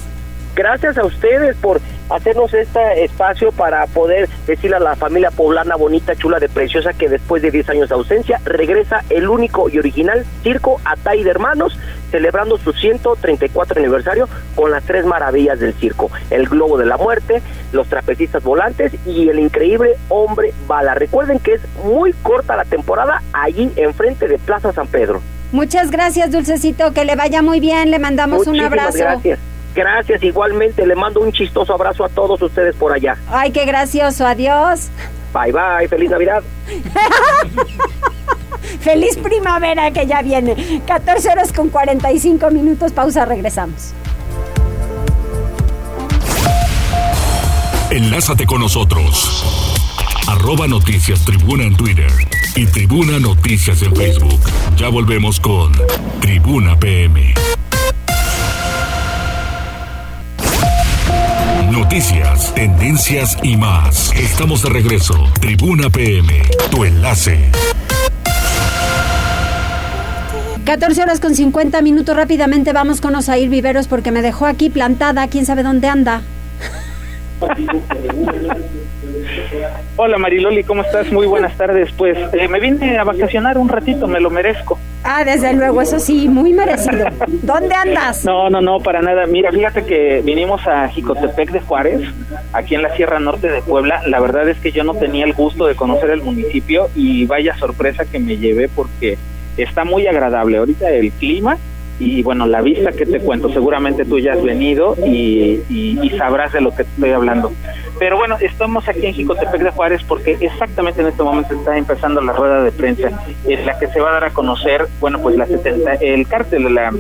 Gracias a ustedes por hacernos este espacio para poder decirle a la familia poblana bonita, chula, de preciosa que después de 10 años de ausencia regresa el único y original circo Atay de Hermanos, celebrando su 134 aniversario con las tres maravillas del circo, el globo de la muerte, los trapecistas volantes y el increíble hombre bala. Recuerden que es muy corta la temporada allí enfrente de Plaza San Pedro. Muchas gracias, Dulcecito, que le vaya muy bien, le mandamos un abrazo. Gracias. Gracias, igualmente. Le mando un chistoso abrazo a todos ustedes por allá. Ay, qué gracioso. Adiós. Bye, bye. Feliz Navidad. Feliz primavera que ya viene. 14 horas con 45 minutos. Pausa, regresamos. Enlázate con nosotros. Arroba Noticias Tribuna en Twitter y Tribuna Noticias en Facebook. Ya volvemos con Tribuna PM. Noticias, tendencias y más. Estamos de regreso. Tribuna PM, tu enlace. 14 horas con 50 minutos. Rápidamente vamos con Osair Viveros porque me dejó aquí plantada. ¿Quién sabe dónde anda? Hola Mariloli, ¿cómo estás? Muy buenas tardes. Pues eh, me vine a vacacionar un ratito, me lo merezco. Ah, desde luego, eso sí, muy merecido. ¿Dónde andas? No, no, no, para nada. Mira, fíjate que vinimos a Jicotepec de Juárez, aquí en la Sierra Norte de Puebla. La verdad es que yo no tenía el gusto de conocer el municipio y vaya sorpresa que me llevé porque está muy agradable. Ahorita el clima y bueno, la vista que te cuento, seguramente tú ya has venido y, y, sabrás de lo que estoy hablando. Pero bueno, estamos aquí en Jicotepec de Juárez porque exactamente en este momento está empezando la rueda de prensa en la que se va a dar a conocer, bueno, pues la 70, el cártel la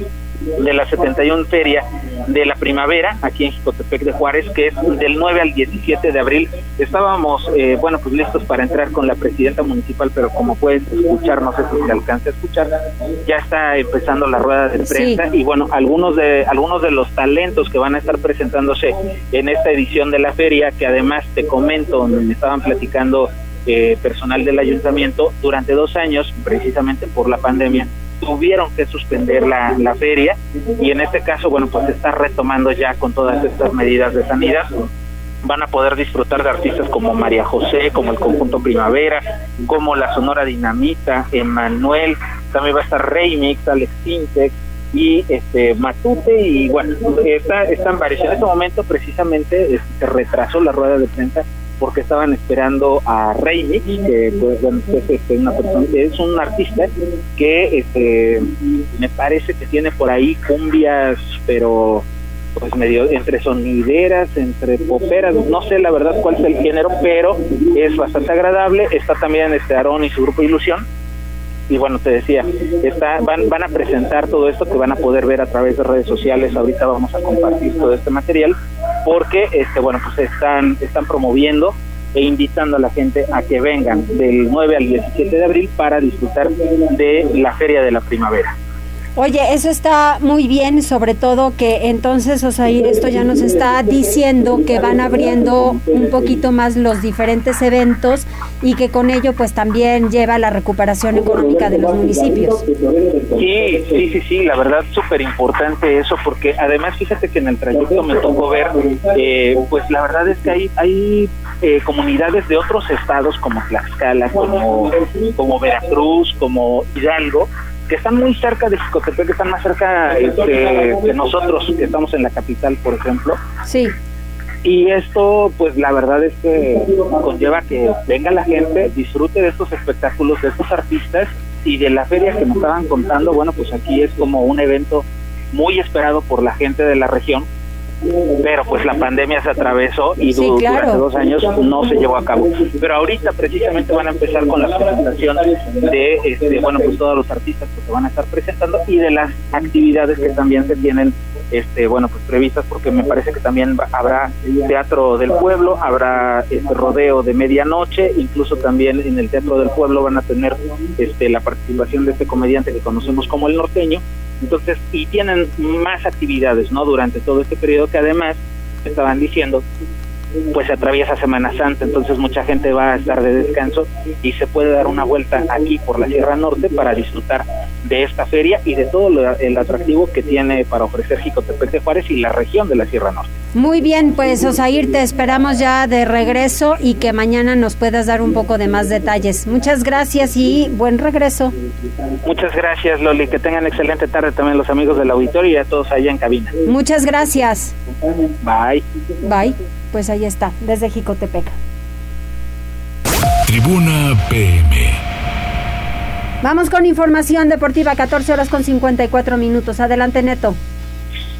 de la 71 Feria de la Primavera, aquí en Jicotepec de Juárez, que es del 9 al 17 de abril. Estábamos, eh, bueno, pues listos para entrar con la presidenta municipal, pero como puedes escuchar, no sé si se alcance a escuchar, ya está empezando la rueda de prensa y bueno, algunos de, algunos de los talentos que van a estar presentándose en esta edición de la feria, que además te comento, me estaban platicando eh, personal del ayuntamiento, durante dos años, precisamente por la pandemia, tuvieron que suspender la, la feria y en este caso, bueno, pues se está retomando ya con todas estas medidas de sanidad van a poder disfrutar de artistas como María José, como el Conjunto Primavera, como la Sonora Dinamita, Emanuel, también va a estar Remix, Alex Sintex y este Matute y bueno, está, están varios. En este momento precisamente este, se retrasó la rueda de prensa porque estaban esperando a Reini, que pues, es, este, una persona, es un artista que este, me parece que tiene por ahí cumbias, pero pues medio entre sonideras, entre poperas, no sé la verdad cuál es el género, pero es bastante agradable. Está también este Aarón y su grupo Ilusión. Y bueno, te decía, está, van, van a presentar todo esto que van a poder ver a través de redes sociales. Ahorita vamos a compartir todo este material porque este bueno pues están están promoviendo e invitando a la gente a que vengan del 9 al 17 de abril para disfrutar de la feria de la primavera. Oye, eso está muy bien, sobre todo que entonces, o sea, esto ya nos está diciendo que van abriendo un poquito más los diferentes eventos y que con ello pues también lleva la recuperación económica de los municipios. Sí, sí, sí, sí, la verdad súper importante eso porque además fíjate que en el trayecto me tocó ver, eh, pues la verdad es que hay, hay eh, comunidades de otros estados como Tlaxcala, como, como Veracruz, como Hidalgo, que están muy cerca de Jicotepec, que están más cerca este, de nosotros, que estamos en la capital, por ejemplo. Sí. Y esto, pues la verdad es que conlleva que venga la gente, disfrute de estos espectáculos, de estos artistas y de la feria que nos estaban contando. Bueno, pues aquí es como un evento muy esperado por la gente de la región pero pues la pandemia se atravesó y durante dos años no se llevó a cabo. Pero ahorita precisamente van a empezar con la presentación de, este, bueno, pues todos los artistas que se van a estar presentando y de las actividades que también se tienen, este, bueno, pues previstas, porque me parece que también habrá teatro del pueblo, habrá este rodeo de medianoche, incluso también en el teatro del pueblo van a tener este la participación de este comediante que conocemos como el norteño Entonces, y tienen más actividades, ¿no? Durante todo este periodo que además estaban diciendo pues se atraviesa Semana Santa, entonces mucha gente va a estar de descanso y se puede dar una vuelta aquí por la Sierra Norte para disfrutar de esta feria y de todo el atractivo que tiene para ofrecer Jicotepec de Juárez y la región de la Sierra Norte. Muy bien, pues Osair, te esperamos ya de regreso y que mañana nos puedas dar un poco de más detalles. Muchas gracias y buen regreso. Muchas gracias, Loli. Que tengan excelente tarde también los amigos del auditorio y a todos allá en cabina. Muchas gracias. Bye. Bye pues ahí está, desde Jicotepec. Tribuna PM. Vamos con información deportiva, 14 horas con 54 minutos. Adelante, Neto.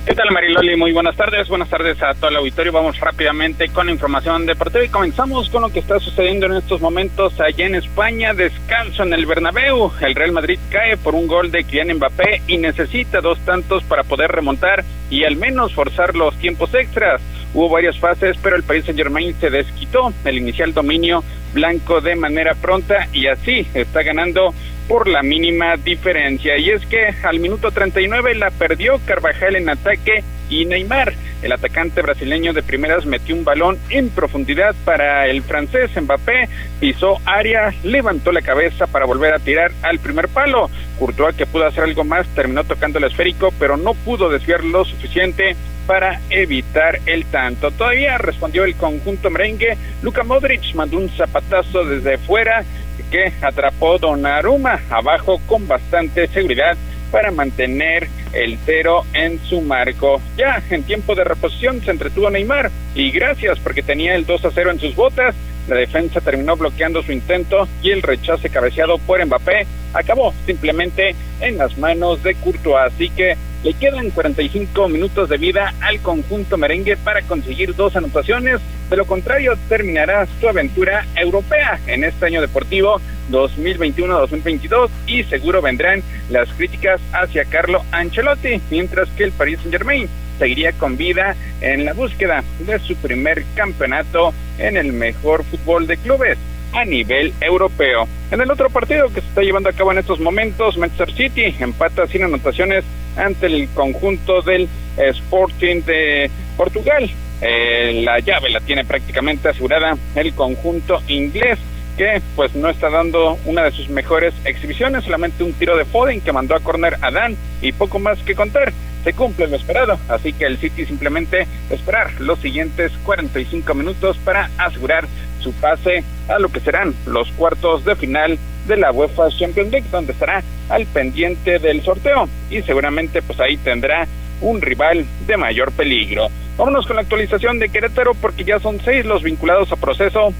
¿Qué tal Mariloli? Muy buenas tardes, buenas tardes a todo el auditorio. Vamos rápidamente con información deportiva y comenzamos con lo que está sucediendo en estos momentos allá en España. Descanso en el Bernabéu. El Real Madrid cae por un gol de Kylian Mbappé y necesita dos tantos para poder remontar y al menos forzar los tiempos extras. Hubo varias fases, pero el Paris Saint Germain se desquitó el inicial dominio blanco de manera pronta y así está ganando por la mínima diferencia. Y es que al minuto 39 la perdió Carvajal en ataque y Neymar, el atacante brasileño de primeras, metió un balón en profundidad para el francés Mbappé, pisó área, levantó la cabeza para volver a tirar al primer palo. Courtois, que pudo hacer algo más, terminó tocando el esférico, pero no pudo desviar lo suficiente para evitar el tanto. Todavía respondió el conjunto merengue. Luka Modric mandó un zapatazo desde fuera que atrapó Donnarumma abajo con bastante seguridad para mantener el cero en su marco. Ya en tiempo de reposición se entretuvo Neymar y gracias porque tenía el 2 a 0 en sus botas. La defensa terminó bloqueando su intento y el rechace cabeceado por Mbappé acabó simplemente en las manos de Courtois. Así que le quedan 45 minutos de vida al conjunto merengue para conseguir dos anotaciones. De lo contrario, terminará su aventura europea en este año deportivo 2021-2022 y seguro vendrán las críticas hacia Carlo Ancelotti, mientras que el Paris Saint-Germain seguiría con vida en la búsqueda de su primer campeonato en el mejor fútbol de clubes a nivel europeo. En el otro partido que se está llevando a cabo en estos momentos, Manchester City empata sin anotaciones ante el conjunto del Sporting de Portugal. Eh, la llave la tiene prácticamente asegurada el conjunto inglés que pues no está dando una de sus mejores exhibiciones, solamente un tiro de Foden que mandó a corner a Dan y poco más que contar. Se cumple lo esperado, así que el City simplemente esperar los siguientes 45 minutos para asegurar su pase a lo que serán los cuartos de final de la UEFA Champions League, donde estará al pendiente del sorteo y seguramente pues ahí tendrá un rival de mayor peligro. Vámonos con la actualización de Querétaro porque ya son seis los vinculados a proceso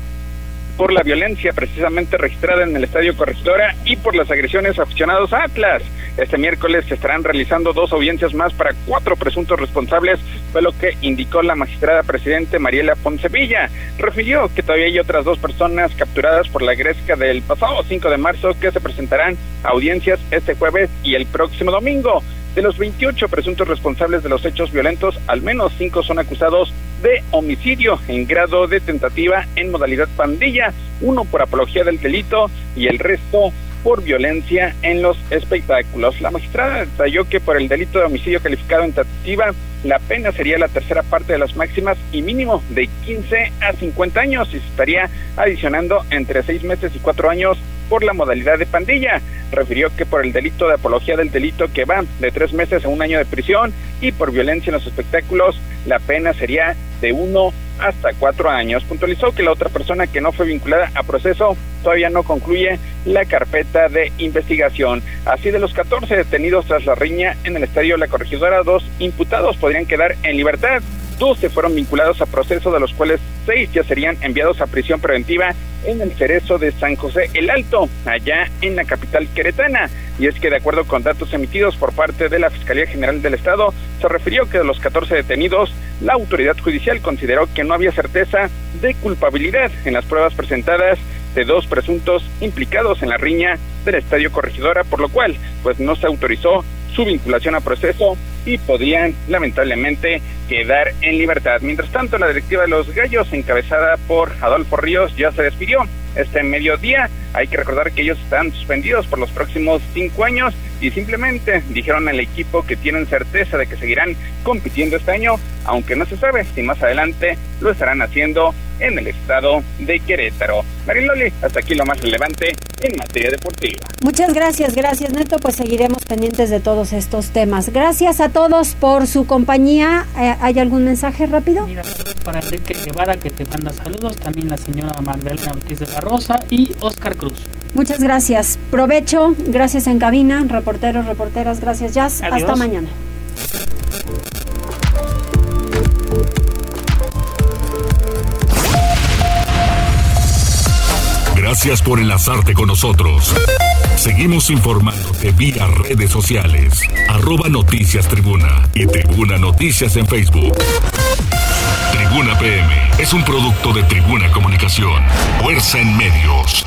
por la violencia precisamente registrada en el Estadio Corregidora y por las agresiones aficionados a Atlas. Este miércoles se estarán realizando dos audiencias más para cuatro presuntos responsables, fue lo que indicó la magistrada presidente Mariela Poncevilla. Refirió que todavía hay otras dos personas capturadas por la gresca del pasado 5 de marzo que se presentarán audiencias este jueves y el próximo domingo. De los 28 presuntos responsables de los hechos violentos, al menos cinco son acusados de homicidio en grado de tentativa en modalidad pandilla, uno por apología del delito y el resto por violencia en los espectáculos. La magistrada detalló que por el delito de homicidio calificado en tentativa, la pena sería la tercera parte de las máximas y mínimo de 15 a 50 años y se estaría adicionando entre seis meses y cuatro años por la modalidad de pandilla. Refirió que por el delito de apología del delito que va de tres meses a un año de prisión y por violencia en los espectáculos, la pena sería de uno hasta cuatro años. Puntualizó que la otra persona que no fue vinculada a proceso todavía no concluye la carpeta de investigación. Así de los 14 detenidos tras la riña en el estadio La Corregidora, dos imputados podrían quedar en libertad. 12 fueron vinculados a proceso, de los cuales seis ya serían enviados a prisión preventiva en el cerezo de San José el Alto, allá en la capital queretana. Y es que de acuerdo con datos emitidos por parte de la Fiscalía General del Estado, se refirió que de los 14 detenidos, la autoridad judicial consideró que no había certeza de culpabilidad en las pruebas presentadas de dos presuntos implicados en la riña del Estadio Corregidora, por lo cual pues no se autorizó su vinculación a proceso y podían lamentablemente quedar en libertad. Mientras tanto, la directiva de los Gallos, encabezada por Adolfo Ríos, ya se despidió. Este mediodía Hay que recordar que ellos están suspendidos por los próximos cinco años y simplemente dijeron al equipo que tienen certeza de que seguirán compitiendo este año, aunque no se sabe si más adelante lo estarán haciendo en el estado de Querétaro. Mariloli, hasta aquí lo más relevante en materia deportiva. Muchas gracias, gracias Neto, pues seguiremos pendientes de todos estos temas. Gracias a todos por su compañía. Eh, ¿Hay algún mensaje rápido? Mira, para Enrique Guevara que te manda saludos, también la señora Magdalena Ortiz de la Rosa y Oscar Cruz. Muchas gracias. Provecho, gracias en cabina, reporteros, reporteras, gracias Jazz. Hasta mañana. Gracias por enlazarte con nosotros. Seguimos informándote vía redes sociales. Arroba Noticias Tribuna y Tribuna Noticias en Facebook. Tribuna PM es un producto de Tribuna Comunicación. Fuerza en medios.